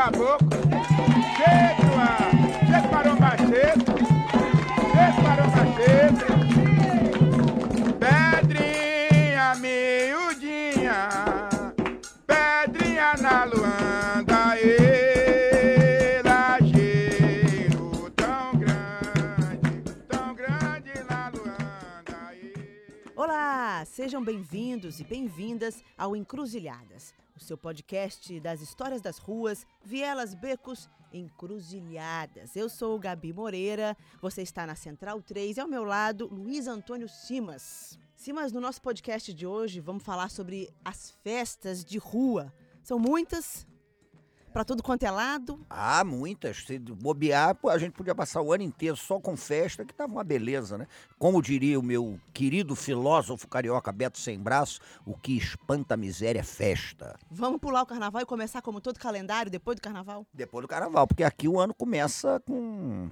caboclo. Cheio, ah, cheio maromba cheio. Cheio maromba cheio. Pedrinha miudinha, pedrinha na luanda, e lajeiro tão grande, tão grande na luanda. Olá, sejam bem-vindos e bem-vindas ao Encruzilhadas, seu podcast das histórias das ruas, vielas, becos, encruzilhadas. Eu sou Gabi Moreira, você está na Central 3 e ao meu lado, Luiz Antônio Simas. Simas, no nosso podcast de hoje vamos falar sobre as festas de rua. São muitas, para tudo quanto é lado. Ah, muitas. Se bobear, a gente podia passar o ano inteiro só com festa, que tava uma beleza, né? Como diria o meu querido filósofo carioca Beto Sem Braço, o que espanta a miséria é festa. Vamos pular o carnaval e começar como todo calendário depois do carnaval? Depois do carnaval, porque aqui o ano começa com.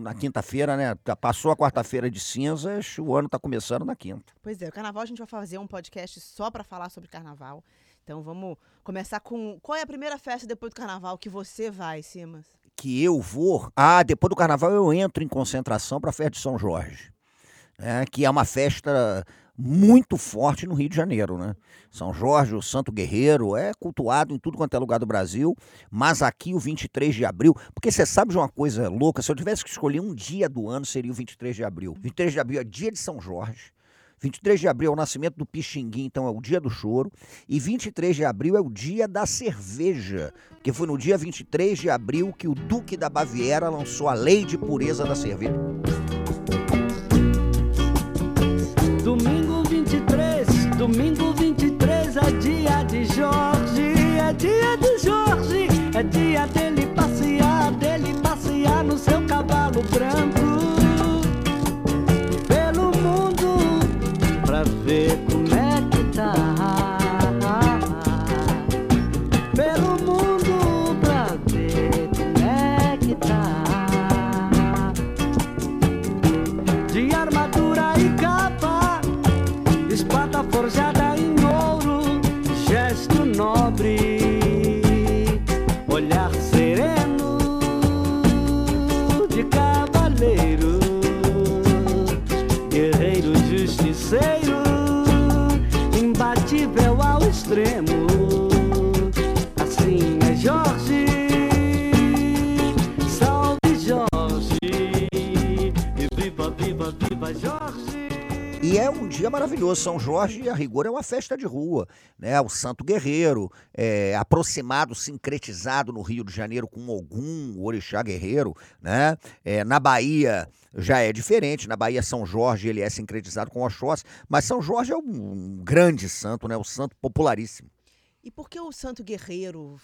Na quinta-feira, né? Passou a quarta-feira de cinzas, o ano tá começando na quinta. Pois é, o carnaval a gente vai fazer um podcast só para falar sobre carnaval. Então vamos começar com. Qual é a primeira festa depois do carnaval que você vai, Simas? que eu vou. Ah, depois do carnaval eu entro em concentração para a festa de São Jorge, né, que é uma festa muito forte no Rio de Janeiro, né? São Jorge, o Santo Guerreiro, é cultuado em tudo quanto é lugar do Brasil, mas aqui o 23 de abril, porque você sabe de uma coisa louca, se eu tivesse que escolher um dia do ano seria o 23 de abril. 23 de abril é dia de São Jorge. 23 de abril é o nascimento do Pixinguim, então é o dia do choro. E 23 de abril é o dia da cerveja, porque foi no dia 23 de abril que o Duque da Baviera lançou a lei de pureza da cerveja. Domingo 23, domingo 23 é dia de Jorge, é dia de Jorge, é dia dele viva, Jorge. E é um dia maravilhoso. São Jorge, a rigor, é uma festa de rua. Né? O Santo Guerreiro, é, aproximado, sincretizado no Rio de Janeiro com Ogum, o Orixá Guerreiro. Né? É, na Bahia já é diferente. Na Bahia, São Jorge ele é sincretizado com Oxóssi. Mas São Jorge é um, um grande santo, né? o santo popularíssimo. E por que o Santo Guerreiro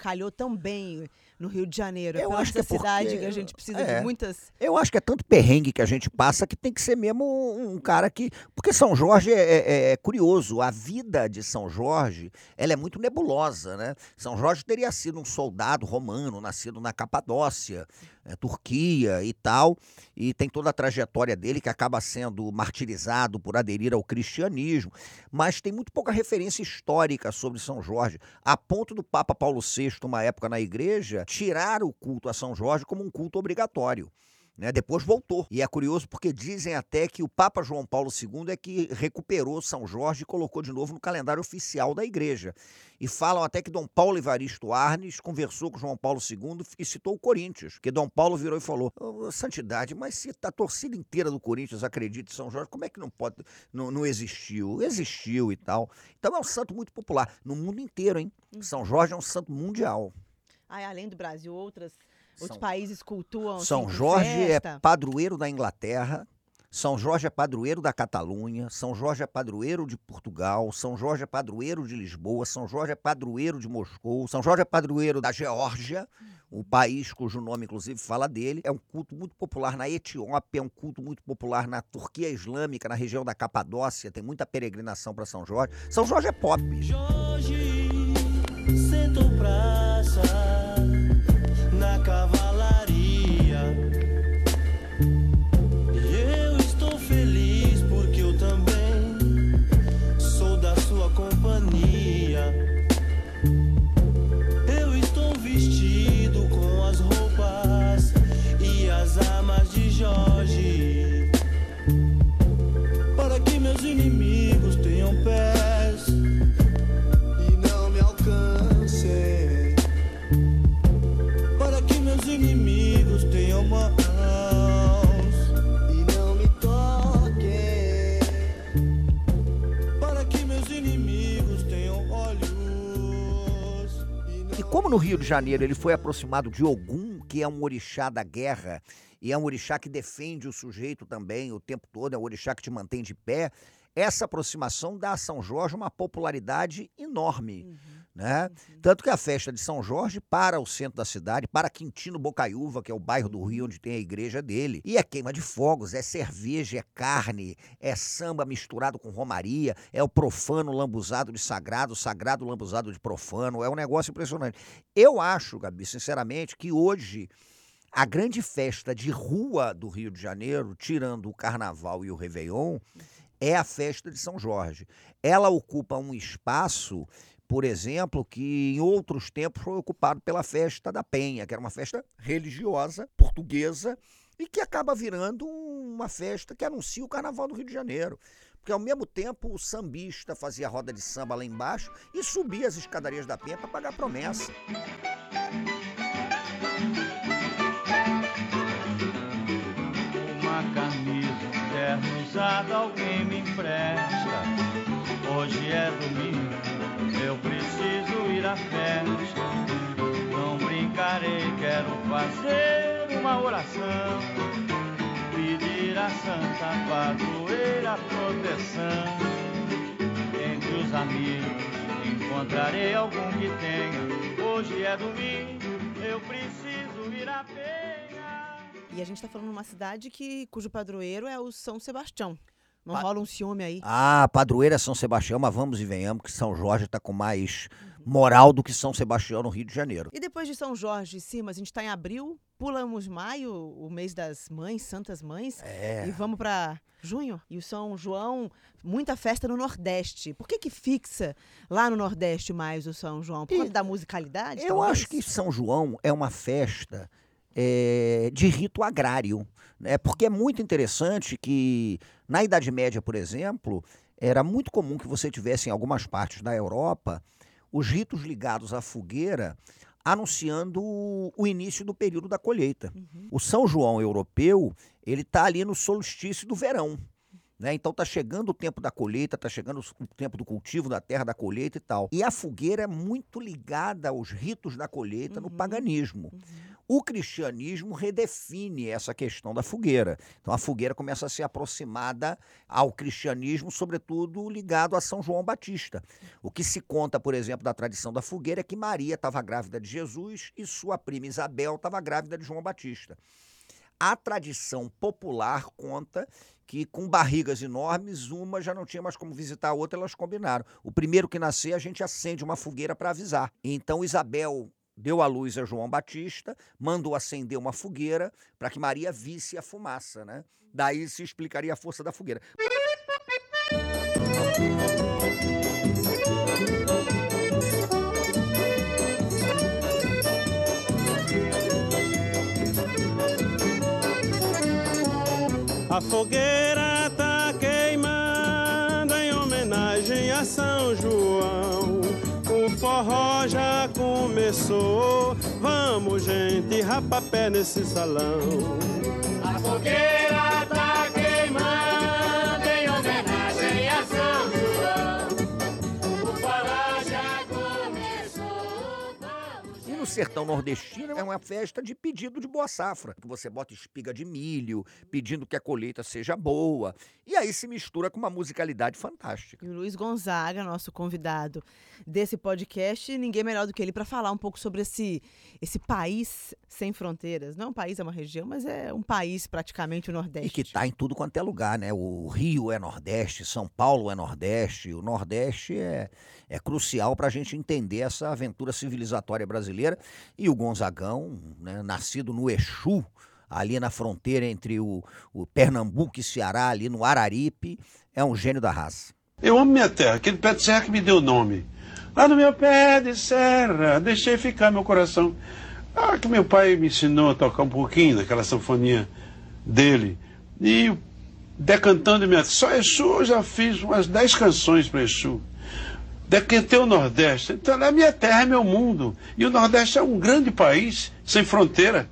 calhou tão bem no Rio de Janeiro? É Eu acho que é cidade que a gente precisa é. de muitas. Eu acho que é tanto perrengue que a gente passa que tem que ser mesmo um um cara que. Porque São Jorge é, é- é curioso. A vida de São Jorge ela é muito nebulosa, né? São Jorge teria sido um soldado romano, nascido na Capadócia, eh, Turquia e tal. E tem toda a trajetória dele que acaba sendo martirizado por aderir ao cristianismo. Mas tem muito pouca referência histórica sobre São Jorge, a ponto do Papa Paulo VI, uma época na igreja, tirar o culto a São Jorge como um culto obrigatório. Né? Depois voltou. E é curioso porque dizem até que o Papa João Paulo II é que recuperou São Jorge e colocou de novo no calendário oficial da igreja. E falam até que Dom Paulo Evaristo Arnes conversou com João Paulo II e citou o Corinthians. Que Dom Paulo virou e falou: "Ô, Santidade, mas se a torcida inteira do Corinthians acredita em São Jorge, como é que não pode. Não, não existiu? Existiu e tal. Então é um santo muito popular no mundo inteiro, hein? São Jorge é um santo mundial. Ah, além do Brasil, outras, outros São- países cultuam. São assim, com Jorge festa. é padroeiro da Inglaterra, São Jorge é padroeiro da Catalunha, São Jorge é padroeiro de Portugal, São Jorge é padroeiro de Lisboa, São Jorge é padroeiro de Moscou, São Jorge é padroeiro da Geórgia, o país cujo nome inclusive fala dele. É um culto muito popular na Etiópia, é um culto muito popular na Turquia Islâmica, na região da Capadócia, tem muita peregrinação para São Jorge. São Jorge é pop. Jorge sentou praça no Rio de Janeiro ele foi aproximado de Ogum, que é um orixá da guerra, e é um orixá que defende o sujeito também o tempo todo, é um orixá que te mantém de pé, essa aproximação dá a São Jorge uma popularidade enorme. Né? Tanto que a festa de São Jorge para o centro da cidade, para Quintino Bocaiúva, que é o bairro do Rio onde tem a igreja dele. E é queima de fogos, é cerveja, é carne, é samba misturado com romaria, é o profano lambuzado de sagrado, sagrado lambuzado de profano. É um negócio impressionante. Eu acho, Gabi, sinceramente, que hoje a grande festa de rua do Rio de Janeiro, tirando o Carnaval e o Réveillon, é a festa de São Jorge. Ela ocupa um espaço, por exemplo, que em outros tempos foi ocupado pela festa da Penha, que era uma festa religiosa portuguesa e que acaba virando uma festa que anuncia o Carnaval do Rio de Janeiro. Porque ao mesmo tempo o sambista fazia roda de samba lá embaixo e subia as escadarias da Penha para pagar promessa. Uma camisa, terno usado, alguém me empresta. Hoje é domingo, à festa. Não brincarei, quero fazer uma oração. Pedir a Santa Padroeira proteção. Entre os amigos encontrarei algum que tenha. Hoje é domingo, eu preciso ir à penha. E a gente tá falando numa cidade que, cujo padroeiro é o São Sebastião. Não Pa- rola um ciúme aí? Ah, padroeira é São Sebastião, mas vamos e venhamos que São Jorge está com mais moral do que São Sebastião no Rio de Janeiro. E depois de São Jorge, sim, mas a gente tá em abril, pulamos maio, o mês das mães, santas mães, É. e vamos pra junho. E o São João, muita festa no Nordeste. Por que que fixa lá no Nordeste mais o São João? Por E- causa da musicalidade, Eu talvez? acho que São João é uma festa é, de rito agrário, né? porque é muito interessante que na Idade Média, por exemplo, era muito comum que você tivesse em algumas partes da Europa os ritos ligados à fogueira anunciando o início do período da colheita. O São João europeu, ele está ali no solstício do verão. Né? Então tá chegando o tempo da colheita, tá chegando o tempo do cultivo da terra, da colheita e tal. E a fogueira é muito ligada aos ritos da colheita no paganismo. O cristianismo redefine essa questão da fogueira. Então a fogueira começa a ser aproximada ao cristianismo, sobretudo ligado a São João Batista. O que se conta, por exemplo, da tradição da fogueira é que Maria estava grávida de Jesus e sua prima Isabel estava grávida de João Batista. A tradição popular conta que com barrigas enormes, uma já não tinha mais como visitar a outra, elas combinaram. O primeiro que nascer, a gente acende uma fogueira para avisar. Então Isabel deu à luz a João Batista, mandou acender uma fogueira para que Maria visse a fumaça, né? Daí se explicaria a força da fogueira. A fogueira tá queimando em homenagem a São João. O forró já começou. Vamos, gente, rapapé nesse salão. A fogueira sertão nordestino é uma festa de pedido de boa safra, que você bota espiga de milho, pedindo que a colheita seja boa. E aí se mistura com uma musicalidade fantástica. E o Luiz Gonzaga, nosso convidado desse podcast, ninguém melhor do que ele para falar um pouco sobre esse, esse país sem fronteiras. Não é um país, é uma região, mas é um país praticamente o Nordeste. E que está em tudo quanto é lugar, né? O Rio é Nordeste, São Paulo é Nordeste, o Nordeste é, é crucial para a gente entender essa aventura civilizatória brasileira. E o Gonzagão, né, nascido no Exu, ali na fronteira entre o, o Pernambuco e Ceará, ali no Araripe, é um gênio da raça. Eu amo minha terra, aquele pé de serra que me deu o nome. Lá no meu pé de serra, deixei ficar meu coração. Ah, que meu pai me ensinou a tocar um pouquinho daquela sanfoninha dele. E decantando minha. Só Exu eu já fiz umas 10 canções para Exu. Decantei o Nordeste. Então, a minha terra é meu mundo. E o Nordeste é um grande país, sem fronteira.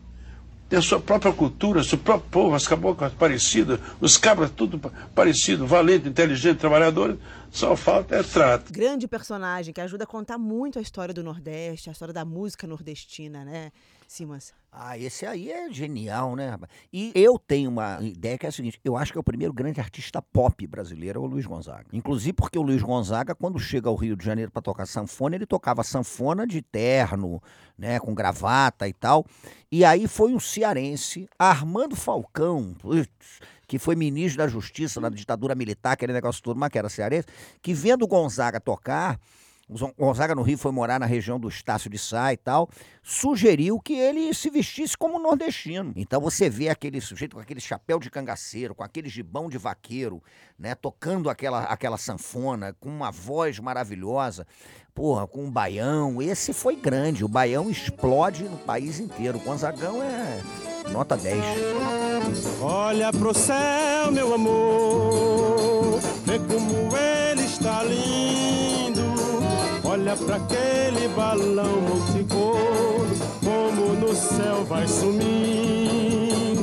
Tem a sua própria cultura, seu próprio povo, as caboclas parecidas, os cabras tudo pa- parecido, valente, inteligente, trabalhador. Só falta é trato. Grande personagem que ajuda a contar muito a história do Nordeste, a história da música nordestina, né, Simas? Ah, esse aí é genial, né, rapaz? E eu tenho uma ideia que é a seguinte: eu acho que é o primeiro grande artista pop brasileiro é o Luiz Gonzaga. Inclusive porque o Luiz Gonzaga, quando chega ao Rio de Janeiro para tocar sanfona, ele tocava sanfona de terno, né, com gravata e tal. E aí foi um cearense, Armando Falcão, putz, que foi ministro da Justiça na ditadura militar, aquele negócio todo, mas que era cearense, que vendo Gonzaga tocar, Gonzaga no Rio foi morar na região do Estácio de Sá e tal, sugeriu que ele se vestisse como nordestino. Então você vê aquele sujeito com aquele chapéu de cangaceiro, com aquele gibão de vaqueiro, né, tocando aquela, aquela sanfona, com uma voz maravilhosa, porra, com um baião. Esse foi grande, o baião explode no país inteiro. O Gonzagão é nota 10. Olha pro céu, meu amor, vê como ele está lindo. Olha pra aquele balão multicor, como no céu vai sumindo.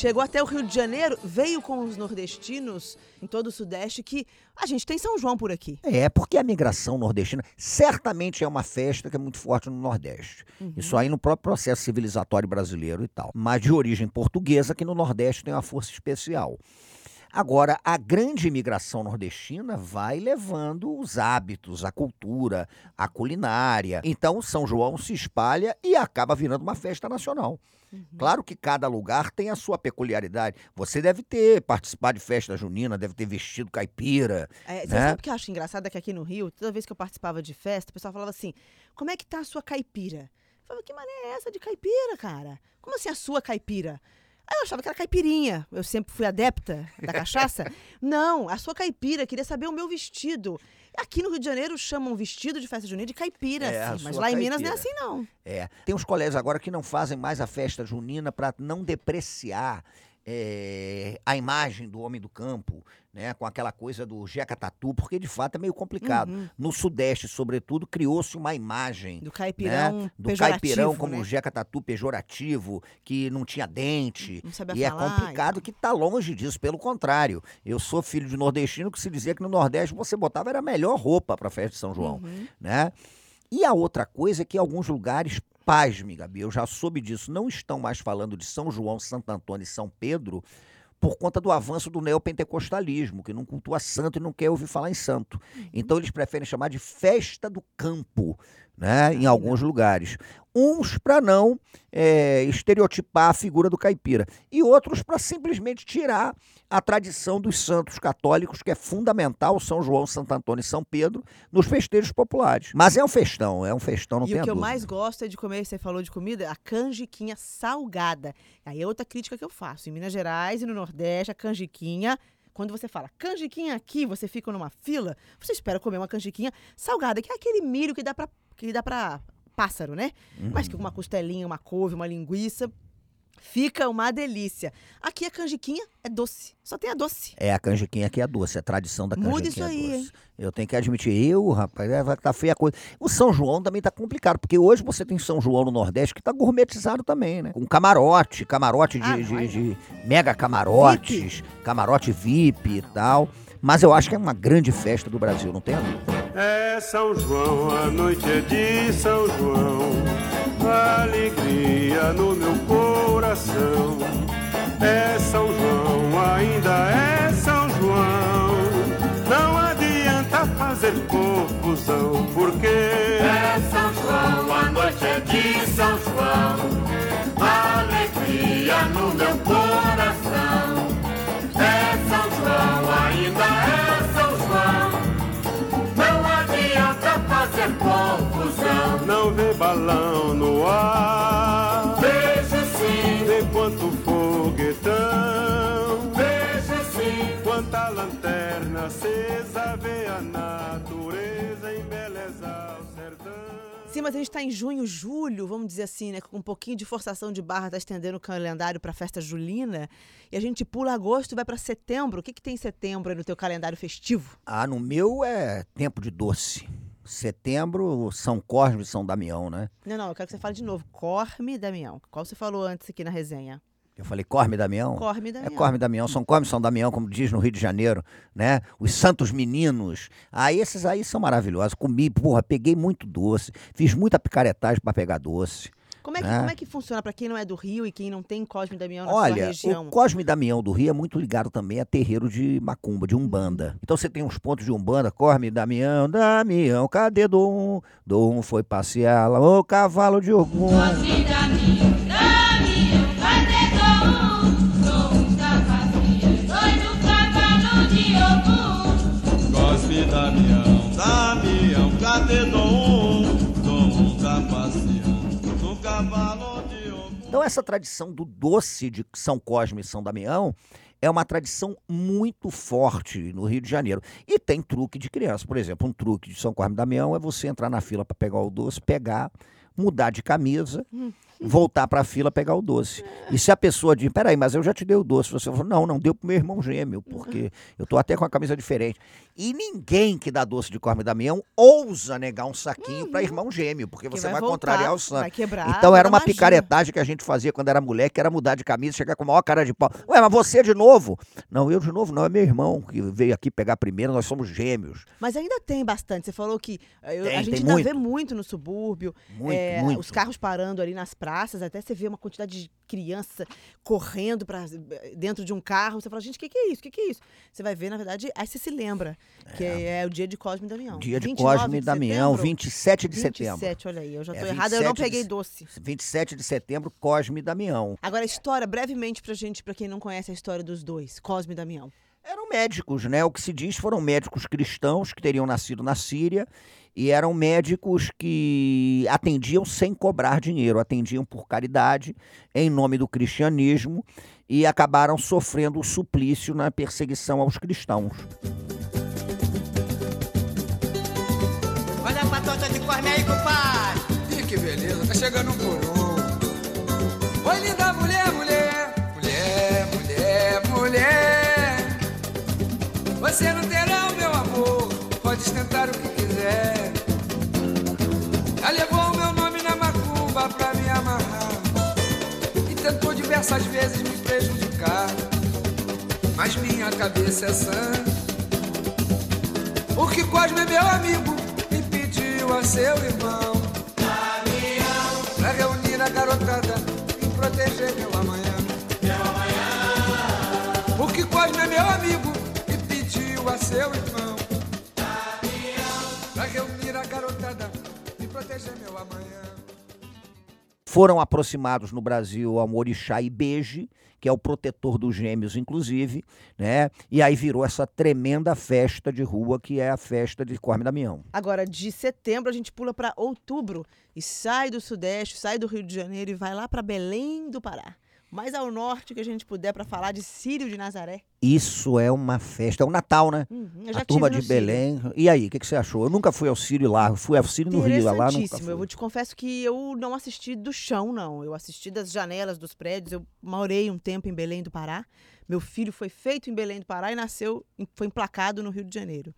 Chegou até o Rio de Janeiro, veio com os nordestinos em todo o Sudeste, que a gente tem São João por aqui. É, porque a migração nordestina certamente é uma festa que é muito forte no Nordeste. Isso aí no próprio processo civilizatório brasileiro e tal. Mas de origem portuguesa, que no Nordeste tem uma força especial. Agora, a grande imigração nordestina vai levando os hábitos, a cultura, a culinária. Então, São João se espalha e acaba virando uma festa nacional. Claro que cada lugar tem a sua peculiaridade. Você deve ter participado de festa junina, deve ter vestido caipira. É, você né? sabe o que eu acho engraçado? É que aqui no Rio, toda vez que eu participava de festa, o pessoal falava assim: como é que tá a sua caipira? Eu falava, que mané é essa de caipira, cara? Como assim a sua caipira? Eu achava que era caipirinha. Eu sempre fui adepta da cachaça. não, a sua caipira, queria saber o meu vestido. Aqui no Rio de Janeiro chamam vestido de festa junina de caipira, É, assim, mas lá em Minas não é caipira. assim, não. É. Tem uns colégios agora que não fazem mais a festa junina para não depreciar é, a imagem do homem do campo, né? Com aquela coisa do jeca tatu, porque de fato é meio complicado. Uhum. No Sudeste, sobretudo, criou-se uma imagem Do caipirão né? do caipirão como né? jeca tatu pejorativo, que não tinha dente. Não E é falar e complicado tal. que está longe disso, pelo contrário. Eu sou filho de nordestino que se dizia que no Nordeste você botava era a melhor roupa para a festa de São João, Uhum. né? E a outra coisa é que alguns lugares, pasme, Gabi, eu já soube disso, não estão mais falando de São João, Santo Antônio e São Pedro por conta do avanço do neopentecostalismo, que não cultua santo e não quer ouvir falar em santo. Então eles preferem chamar de festa do campo, né, em alguns lugares. Uns para não eh, estereotipar a figura do caipira e outros para simplesmente tirar a tradição dos santos católicos, que é fundamental, São João, Santo Antônio e São Pedro, nos festejos populares. Mas é um festão, é um festão, não e tem o que eu dúvida. mais gosto é de comer, você falou de comida, a canjiquinha salgada. Aí é outra crítica que eu faço. Em Minas Gerais e no Nordeste, a canjiquinha. Quando você fala canjiquinha aqui, você fica numa fila, você espera comer uma canjiquinha salgada, que é aquele milho que dá pra, que dá pra pássaro, né? Mas que com uma costelinha, uma couve, uma linguiça, fica uma delícia. Aqui a canjiquinha é doce, só tem a doce. É, a canjiquinha aqui é doce, é a tradição da canjiquinha Muda isso aí, doce. hein? Eu tenho que admitir, eu, rapaz, é, vai tá feia a coisa. O São João também tá complicado, porque hoje você tem São João no Nordeste que tá gourmetizado também, né? Com camarote, camarote de, Ah, de- de mega camarotes, camarote VIP e tal. Mas eu acho que é uma grande festa do Brasil, não tem a dúvida. É São João, a noite é de São João, alegria no meu coração. É São João, ainda é São João, não adianta fazer confusão, porque É São João, a noite é de São João. Balão no ar. Vejo sim, Vê quanto foguetão, vejo sim. quanta lanterna acesa, vê a natureza embelezar o sertão. Sim, mas a gente está em junho, julho, vamos dizer assim, né? Com um pouquinho de forçação de barra, tá estendendo o calendário para a festa julina. E a gente pula agosto e vai para setembro. O que, que tem em setembro aí no teu calendário festivo? Ah, no meu é tempo de doce. Setembro, São Cosme e São Damião, né? Não, não, eu quero que você fale de novo. Corme Damião. Qual você falou antes aqui na resenha? Eu falei Corme e Damião? Corme e É Damião. Corme e Damião, São Corme e São Damião, como diz no Rio de Janeiro, né? Os Santos Meninos. Ah, esses aí são maravilhosos. Comi, porra, peguei muito doce. Fiz muita picaretagem para pegar doce. Como é, que, né? como é que funciona pra quem não é do Rio e quem não tem Cosme Damião na sua Olha, região? o Cosme Damião do Rio é muito ligado também a terreiro de macumba, de umbanda. Então você tem uns pontos de umbanda, Cosme Damião, Damião, cadê Dom? Dom foi passear lá, ô cavalo de Ogum. Cosme Damião, Damião, cadê Dom? Então essa tradição do doce de São Cosme e São Damião é uma tradição muito forte no Rio de Janeiro. E tem truque de criança. Por exemplo, um truque de São Cosme e Damião é você entrar na fila para pegar o doce, pegar, mudar de camisa, voltar para a fila pegar o doce. E se a pessoa diz, peraí, mas eu já te dei o doce, você falou, não, não deu pro meu irmão gêmeo, porque eu tô até com a camisa diferente. E ninguém que dá doce de Cosme e Damião ousa negar um saquinho para irmão gêmeo, porque Que você vai vai, voltar, contrariar o santo. vai quebrar Então era uma magia. picaretagem que a gente fazia quando era mulher, que era mudar de camisa, chegar com a maior cara de pau. Ué, mas você de novo? Não, eu de novo não, é meu irmão que veio aqui pegar primeiro, nós somos gêmeos. Mas ainda tem bastante. Você falou que eh, eu- Tem, a gente ainda muito. vê muito no subúrbio. Muito, eh, muito. Os carros parando ali nas praças, até você vê uma quantidade de criança correndo para dentro de um carro. Você fala, gente, o que, que é isso? O que, que é isso? Você vai ver, na verdade, aí você se lembra que é, o dia de Cosme e Damião. Dia de 29 Cosme e de Damião, setembro? 27 de setembro. 27, olha aí, eu já É, tô errada, eu não 27 de peguei se- doce. 27 de setembro, Cosme e Damião. Agora, a história, brevemente pra gente, pra quem não conhece a história dos dois, Cosme e Damião. Eram médicos, né? O que se diz foram médicos cristãos que teriam nascido na Síria e eram médicos que atendiam sem cobrar dinheiro, atendiam por caridade, em nome do cristianismo, e acabaram sofrendo o suplício na perseguição aos cristãos. Olha a patota de Cosme aí, compadre. Ih, que beleza, tá chegando um por um. Oi, linda mulher, mulher, mulher, mulher, mulher. Você não terá o meu amor, pode tentar o que quiser. Já levou o meu nome na macumba pra me amarrar. E tentou diversas vezes me prejudicar. Mas minha cabeça é sã. Porque Cosme é meu amigo e pediu a seu irmão Foram aproximados no Brasil ao Orixá Ibeje, que é o protetor dos gêmeos, inclusive, né? E aí virou essa tremenda festa de rua que é a festa de Cosme e Damião. Agora, de setembro, a gente pula para outubro e sai do Sudeste, sai do Rio de Janeiro e vai lá para Belém do Pará. Mais ao norte que a gente puder para falar de Sírio de Nazaré. Isso é uma festa, é o Natal, né? Uhum, a turma de Sírio. Belém. E aí, o que, que você achou? Eu nunca fui ao Sírio lá, eu fui ao Sírio no Rio, lá nunca fui. Eu vou te confesso que eu não assisti do chão, não. Eu assisti das janelas dos prédios. Eu morei um tempo em Belém do Pará. Meu filho foi feito em Belém do Pará e nasceu, foi emplacado no Rio de Janeiro.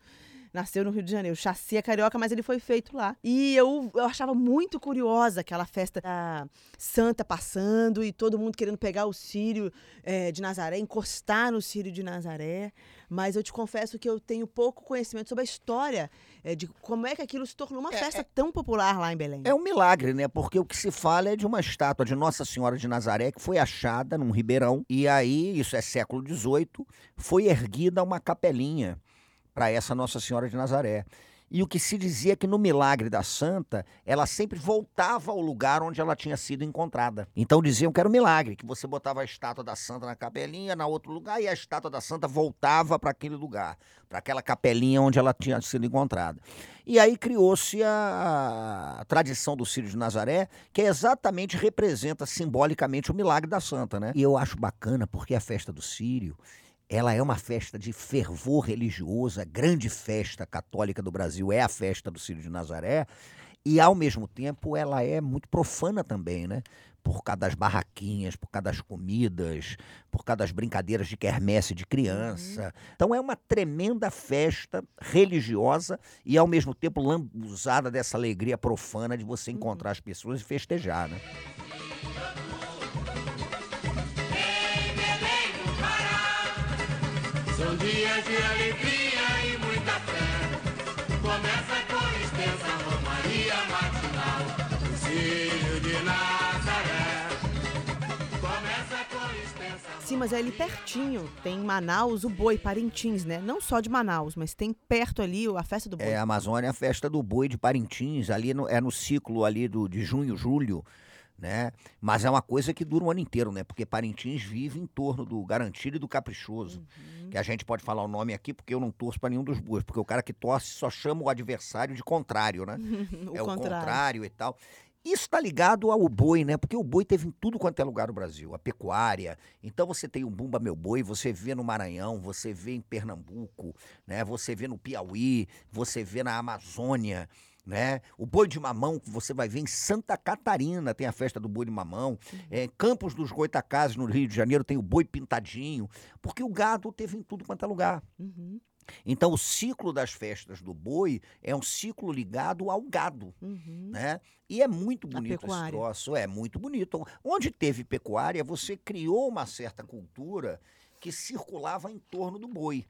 Nasceu no Rio de Janeiro. Chassi é carioca, mas ele foi feito lá. E eu, eu achava muito curiosa aquela festa da santa passando e todo mundo querendo pegar o Sírio eh, de Nazaré, encostar no Sírio de Nazaré. Mas eu te confesso que eu tenho pouco conhecimento sobre a história eh, de como é que aquilo se tornou uma festa tão popular lá em Belém. É um milagre, né? Porque o que se fala é de uma estátua de Nossa Senhora de Nazaré que foi achada num ribeirão. E aí, isso é século XVIII, foi erguida uma capelinha para essa Nossa Senhora de Nazaré. E o que se dizia é que no milagre da santa, ela sempre voltava ao lugar onde ela tinha sido encontrada. Então diziam que era um milagre, que você botava a estátua da santa na capelinha, na outro lugar, e a estátua da santa voltava para aquele lugar, para aquela capelinha onde ela tinha sido encontrada. E aí criou-se a, a tradição do Círio de Nazaré, que exatamente representa simbolicamente o milagre da santa, né? E eu acho bacana porque a festa do Círio, ela é uma festa de fervor religioso, a grande festa católica do Brasil é a festa do Círio de Nazaré, e ao mesmo tempo ela é muito profana também, né? por causa das barraquinhas, por causa das comidas, por causa das brincadeiras de quermesse de criança. Então é uma tremenda festa religiosa e ao mesmo tempo lambuzada dessa alegria profana de você encontrar as pessoas e festejar, né? São dias de alegria e muita fé. Começa com extensa romaria matinal. O Círio de Nazaré. Começa com extensa Sim, mas é ali pertinho. Tem em Manaus o boi, Parintins, né? Não só de Manaus, mas tem perto ali a festa do boi. É, a Amazônia é a festa do boi de Parintins, ali no- é no ciclo ali do, de junho, julho, né? Mas é uma coisa que dura o ano inteiro, né? Porque Parintins vive em torno do garantido e do caprichoso. Uhum. Que a gente pode falar o nome aqui porque eu não torço para nenhum dos bois, porque o cara que torce só chama o adversário de contrário, né? o é o contrário. contrário e tal. Isso está ligado ao boi, né? Porque o boi teve em tudo quanto é lugar do Brasil, a pecuária. Então você tem o Bumba Meu Boi, você vê no Maranhão, você vê em Pernambuco, né? Você vê no Piauí, você vê na Amazônia, né? O boi de mamão que você vai ver em Santa Catarina, tem a festa do boi de mamão. É, Campos dos Goitacazes, no Rio de Janeiro, tem o boi pintadinho. Porque o gado teve em tudo quanto é lugar. Uhum, Então, o ciclo das festas do boi é um ciclo ligado ao gado, uhum. né? E é muito bonito esse troço, é muito bonito. Onde teve pecuária, você criou uma certa cultura que circulava em torno do boi,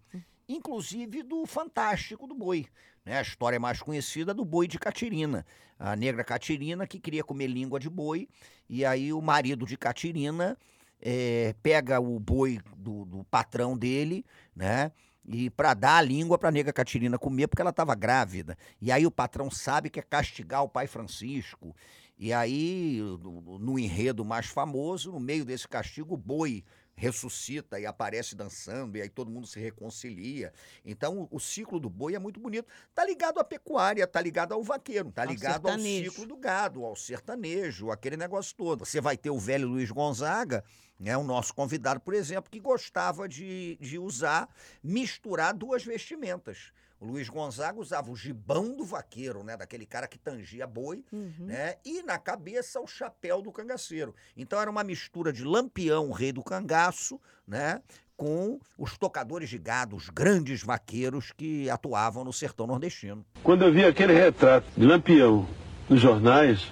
inclusive do fantástico do boi. Né? A história mais conhecida do boi de Catirina. A negra Catirina que queria comer língua de boi, e aí o marido de Catirina eh, pega o boi do, do patrão dele, né? E para dar a língua para a nega Catirina comer, porque ela estava grávida. E aí o patrão sabe que é castigar o pai Francisco. E aí, no, no enredo mais famoso, no meio desse castigo, o boi ressuscita e aparece dançando, e aí todo mundo se reconcilia. Então, o, o ciclo do boi é muito bonito. Tá ligado à pecuária, tá ligado ao vaqueiro, tá Ao ligado ao ciclo do gado, ao sertanejo, aquele negócio todo. Você vai ter o velho Luiz Gonzaga, né, o nosso convidado, por exemplo, que gostava de, de usar, misturar duas vestimentas. O Luiz Gonzaga usava o gibão do vaqueiro, né, daquele cara que tangia boi, Uhum. né, e na cabeça o chapéu do cangaceiro. Então era uma mistura de Lampião, rei do cangaço, né, com os tocadores de gado, os grandes vaqueiros que atuavam no sertão nordestino. Quando eu vi aquele retrato de Lampião nos jornais,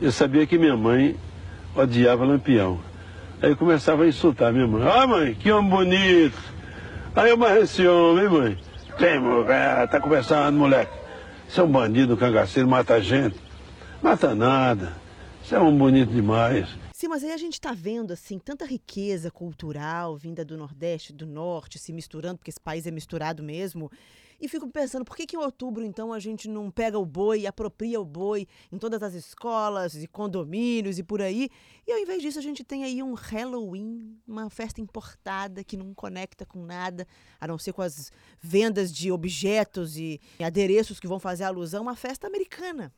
eu sabia que minha mãe odiava Lampião. Aí eu começava a insultar minha mãe. Ah, mãe, que homem bonito. Aí eu mas esse homem, hein, mãe? Tem, mulher, tá conversando, moleque. Você é um bandido, cangaceiro, mata gente. Mata nada. Você é um bonito demais. Sim, mas aí a gente está vendo assim tanta riqueza cultural vinda do Nordeste, do Norte, se misturando, porque esse país é misturado mesmo. E fico pensando, por que, que em outubro, então, a gente não pega o boi apropria o boi em todas as escolas e condomínios e por aí? E ao invés disso, a gente tem aí um Halloween, uma festa importada que não conecta com nada, a não ser com as vendas de objetos e adereços que vão fazer alusão, uma festa americana.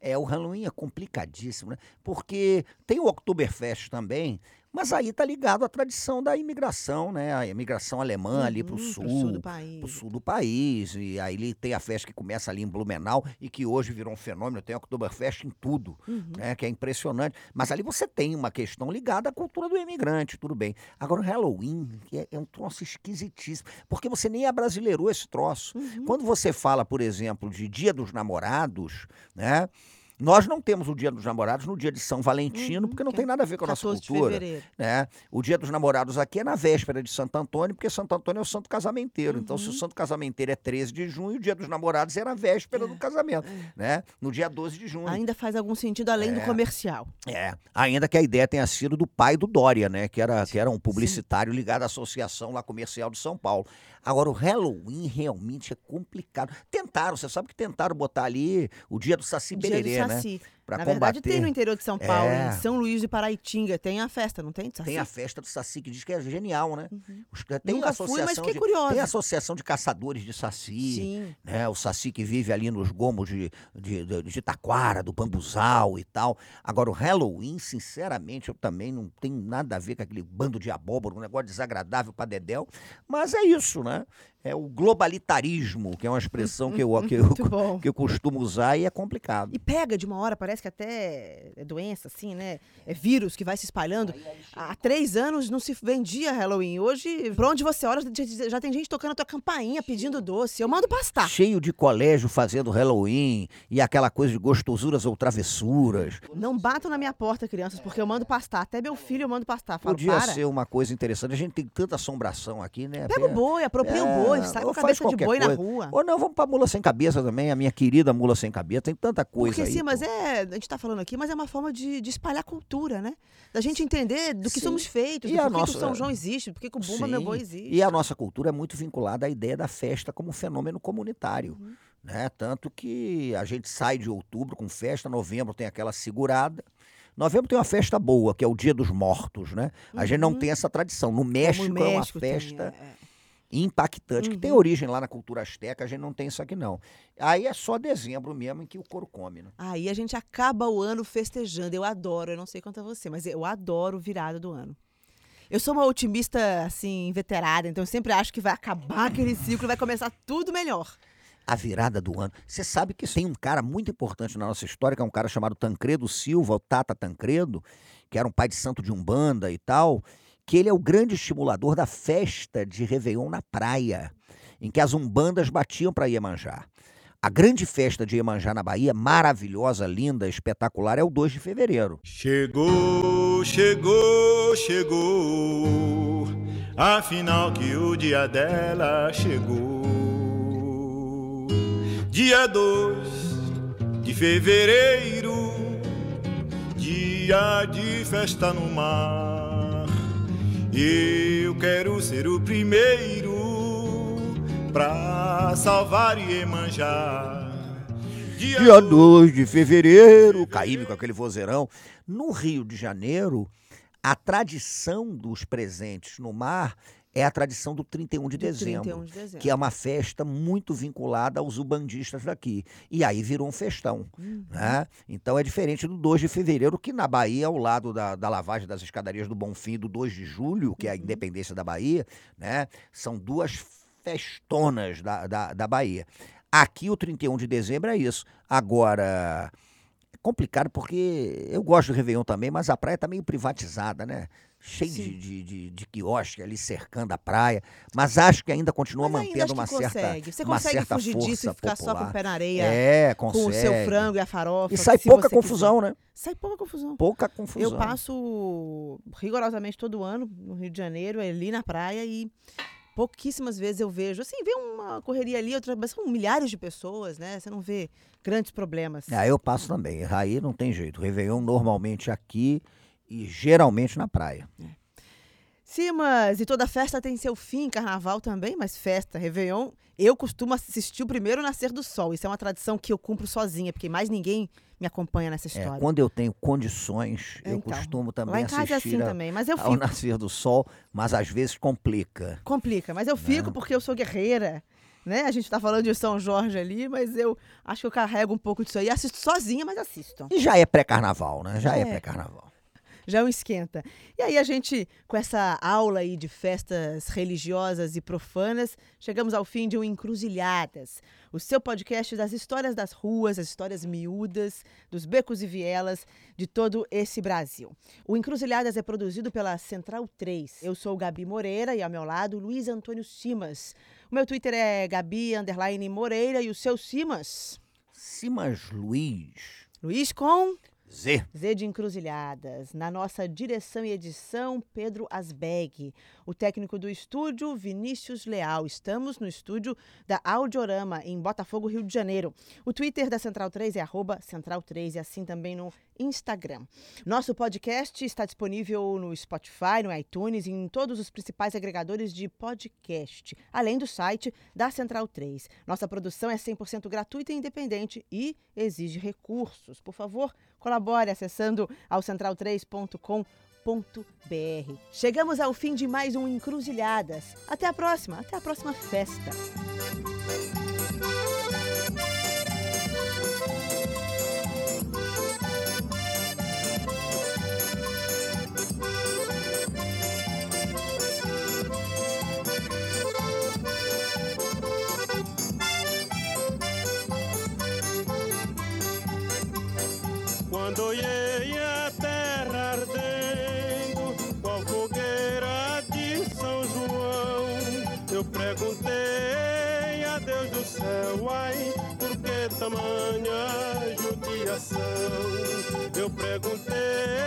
É, o Halloween é complicadíssimo, né? Porque tem o Oktoberfest também, mas aí tá ligado à tradição da imigração, né? A imigração alemã ali Uhum, sul, pro sul do país. pro sul do país. E aí ele tem a festa que começa ali em Blumenau e que hoje virou um fenômeno, tem o Oktoberfest em tudo, Uhum. né? Que é impressionante. Mas ali você tem uma questão ligada à cultura do imigrante, tudo bem. Agora o Halloween é, é um troço esquisitíssimo, porque você nem abrasileirou esse troço. Uhum. Quando você fala, por exemplo, de Dia dos Namorados, né? Nós não temos o Dia dos Namorados no dia de São Valentino, Uhum, porque não que tem é nada a ver com a nossa 14 de cultura. Né? O Dia dos Namorados aqui é na véspera de Santo Antônio, porque Santo Antônio é o santo casamenteiro. Então, Uhum. se o santo casamenteiro é 13 de junho, o Dia dos Namorados é na véspera do casamento, né? No dia 12 de junho. Ainda faz algum sentido além do É. comercial. É, ainda que a ideia tenha sido do pai do Dória, né? Que era, que era um publicitário ligado à Associação lá Comercial de São Paulo. Agora, o Halloween realmente é complicado. Tentaram, você sabe que tentaram botar ali o dia do Saci Dia do Pererê, né? Saci. Pra Na verdade, tem no combater. interior de São Paulo, É. em São Luís de Paraitinga, tem a festa, não tem? Tem a festa do Saci, que diz que é genial, né? Os- Tem Nunca a fui, associação mas fiquei de, curiosa. Tem a associação de caçadores de Saci. Sim. né? O Saci que vive ali nos gomos de, de, de, de Taquara, do Bambuzal e tal. Agora, o Halloween, sinceramente, eu também não tenho nada a ver com aquele bando de abóbora, um negócio desagradável pra Dedéu. Mas é isso, né? É o globalitarismo, que é uma expressão que eu, que eu, que eu costumo usar e é complicado. E pega de uma hora, parece que até é doença, assim, né? É vírus que vai se espalhando. Há três anos não se vendia Halloween. Hoje, pra onde você olha, já- tem gente tocando a tua campainha pedindo doce. Eu mando pastar. Cheio de colégio fazendo Halloween e aquela coisa de gostosuras ou travessuras. Não batam na minha porta, crianças, porque eu mando pastar. Até meu filho eu mando pastar. Falo, Podia para. ser uma coisa interessante. A gente tem tanta assombração aqui, né? Pega o boi, apropria o boi, sai com cabeça de boi na coisa. rua. Ou não, vamos pra mula sem cabeça também, a minha querida mula sem cabeça. Tem tanta coisa Porque aí. sim, mas é. A gente tá falando aqui, mas é uma forma de, de espalhar cultura, né? Da gente entender do que Sim. somos feitos, E do a por que nossa- o São João existe, por que o Bumba Meu. Boi existe. E a nossa cultura é muito vinculada à ideia da festa como fenômeno comunitário. Uhum. Né? Tanto que a gente sai de outubro com festa, novembro tem aquela segurada. Novembro tem uma festa boa, que é o Dia dos Mortos, né? A gente não tem essa tradição. No México, Uhum. Como é uma México tem, festa é, impactante, que tem Uhum. origem lá na cultura asteca, a gente não tem isso aqui não. Aí é só dezembro mesmo em que o couro come, né? Aí a gente acaba o ano festejando. Eu adoro, eu não sei quanto a você, mas eu adoro virada do ano. Eu sou uma otimista, assim, veterada, então eu sempre acho que vai acabar aquele ciclo vai começar tudo melhor. a virada do ano. Você sabe que tem um cara muito importante na nossa história, que é um cara chamado Tancredo Silva, o Tata Tancredo, que era um pai de santo de Umbanda e tal, que ele é o grande estimulador da festa de Réveillon na praia, em que as umbandas batiam para Iemanjá. A grande festa de Iemanjá na Bahia, maravilhosa, linda, espetacular, é o 2 de fevereiro. Chegou, chegou, chegou. Afinal que o dia dela chegou. Dia 2 de fevereiro, dia de festa no mar. Eu quero ser o primeiro pra salvar Iemanjá. Dia 2 de fevereiro, Caíme com aquele vozeirão. No Rio de Janeiro, a tradição dos presentes no mar é a tradição do 31 de Do dezembro. 31 de dezembro. Que é uma festa muito vinculada aos ubandistas daqui. E aí virou um festão. Uhum. Né? Então é diferente do 2 de fevereiro, que na Bahia, ao lado da, da lavagem das escadarias do Bonfim, do 2 de julho, que é a independência da Bahia, né? são duas festonas da, da, da Bahia. Aqui o 31 de dezembro é isso. Agora, é complicado porque eu gosto do Réveillon também, mas a praia tá meio privatizada, né? Cheio de, de, de, de quiosque ali cercando a praia. Mas acho que ainda continua Mas ainda mantendo acho uma que certa, consegue. Você uma consegue certa fugir força disso e ficar popular. só com o pé na areia, É, com consegue. o seu frango e a farofa. E sai pouca confusão, quiser. né? Sai pouca confusão. Pouca confusão. Eu passo rigorosamente todo ano no Rio de Janeiro, ali na praia, e pouquíssimas vezes eu vejo. Assim, vê uma correria ali, outra, mas são milhares de pessoas, né? Você não vê grandes problemas. Ah, eu passo também. Aí não tem jeito. Réveillon normalmente aqui e geralmente na praia. Simas, e toda festa tem seu fim, carnaval também, mas festa, Réveillon, eu costumo assistir o primeiro nascer do sol. Isso é uma tradição que eu cumpro sozinha, porque mais ninguém me acompanha nessa É, história. quando eu tenho condições, É, eu então. costumo também Lá em casa é assistir assim a- também, mas eu ao fico. nascer do sol, mas às vezes complica. Complica, mas eu fico porque eu sou guerreira. Né? A gente tá falando de São Jorge ali, mas eu acho que eu carrego um pouco disso aí. Assisto sozinha, mas assisto. E já é pré-carnaval, né? Já é, É. pré-carnaval. Já é um esquenta. E aí a gente, com essa aula aí de festas religiosas e profanas, chegamos ao fim de um Encruzilhadas, o seu podcast das histórias das ruas, as histórias miúdas, dos becos e vielas de todo esse Brasil. O Encruzilhadas é produzido pela Central 3. Eu sou Gabi Moreira e ao meu lado Luiz Antônio Simas. O meu Twitter é Gabi underline Moreira e o seu Simas? Simas Luiz. Luiz com Z. Z de Encruzilhadas. Na nossa direção e edição, Pedro Asbeg. O técnico do estúdio, Vinícius Leal. Estamos no estúdio da Audiorama, em Botafogo, Rio de Janeiro. O Twitter da Central 3 é arroba Central 3 e assim também no Instagram. Nosso podcast está disponível no Spotify, no iTunes e em todos os principais agregadores de podcast, além do site da Central 3. Nossa produção é 100% gratuita e independente e exige recursos. Por favor, colabore acessando ao central3.com.br. Chegamos ao fim de mais um Encruzilhadas. Até a próxima, até a próxima festa. Tamanha judiação? Eu perguntei